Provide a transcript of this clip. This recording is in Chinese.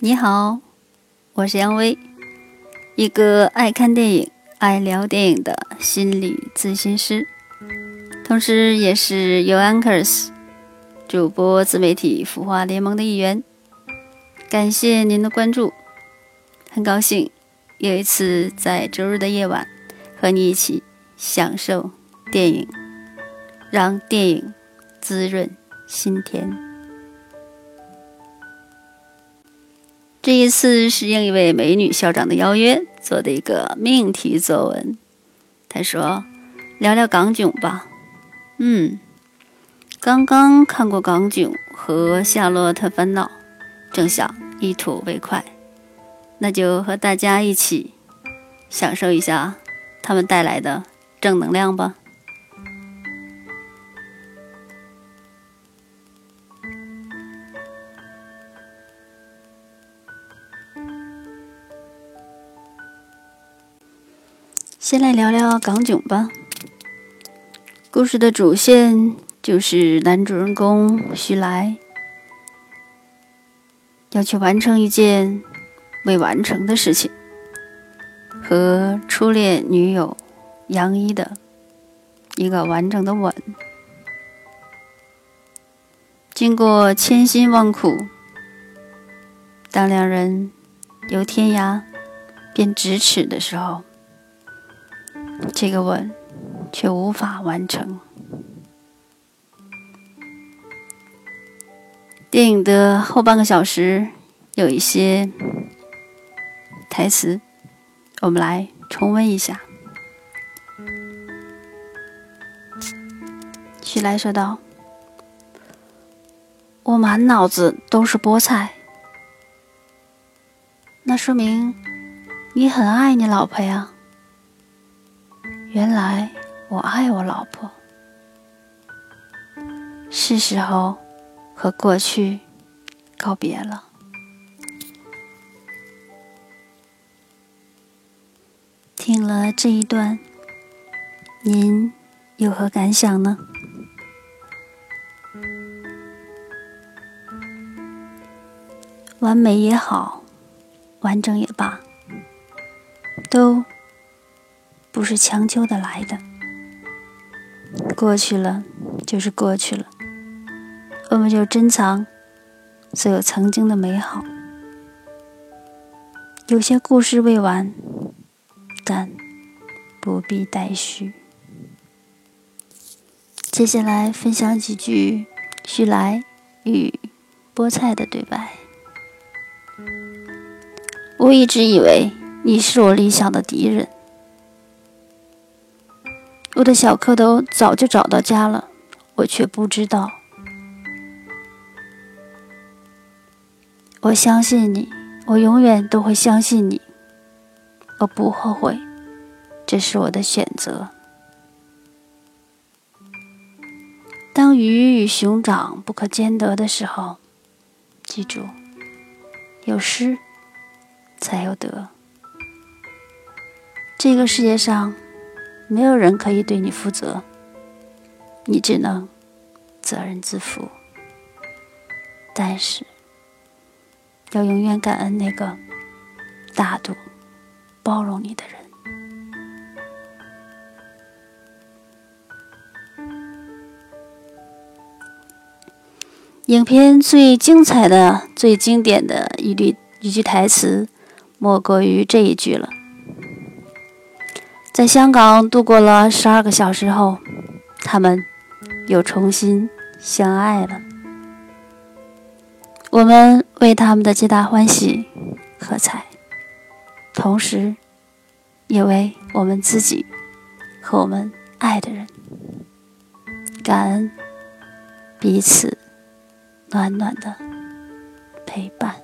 你好，我是杨威，一个爱看电影、爱聊电影的心理咨询师，同时也是 u Anchors 主播自媒体孵化联盟的一员。感谢您的关注，很高兴又一次在周日的夜晚和你一起享受电影，让电影滋润心田。这一次是应一位美女校长的邀约做的一个命题作文。他说：“聊聊港囧吧。”嗯，刚刚看过《港囧》和《夏洛特烦恼》，正想一吐为快，那就和大家一起享受一下他们带来的正能量吧。先来聊聊港囧吧。故事的主线就是男主人公徐来要去完成一件未完成的事情，和初恋女友杨一的一个完整的吻。经过千辛万苦，当两人由天涯变咫尺的时候。这个吻却无法完成。电影的后半个小时有一些台词，我们来重温一下。徐来说道：“我满脑子都是菠菜，那说明你很爱你老婆呀。”原来我爱我老婆，是时候和过去告别了。听了这一段，您有何感想呢？完美也好，完整也罢，都。不是强求的来的，过去了就是过去了，我们就珍藏所有曾经的美好。有些故事未完，但不必待续。接下来分享几句徐来与菠菜的对白。我一直以为你是我理想的敌人。我的小蝌蚪早就找到家了，我却不知道。我相信你，我永远都会相信你。我不后悔，这是我的选择。当鱼与熊掌不可兼得的时候，记住，有失才有得。这个世界上。没有人可以对你负责，你只能责任自负。但是，要永远感恩那个大度、包容你的人。影片最精彩的、最经典的一句一句台词，莫过于这一句了。在香港度过了十二个小时后，他们又重新相爱了。我们为他们的皆大欢喜喝彩，同时也为我们自己和我们爱的人感恩彼此暖暖的陪伴。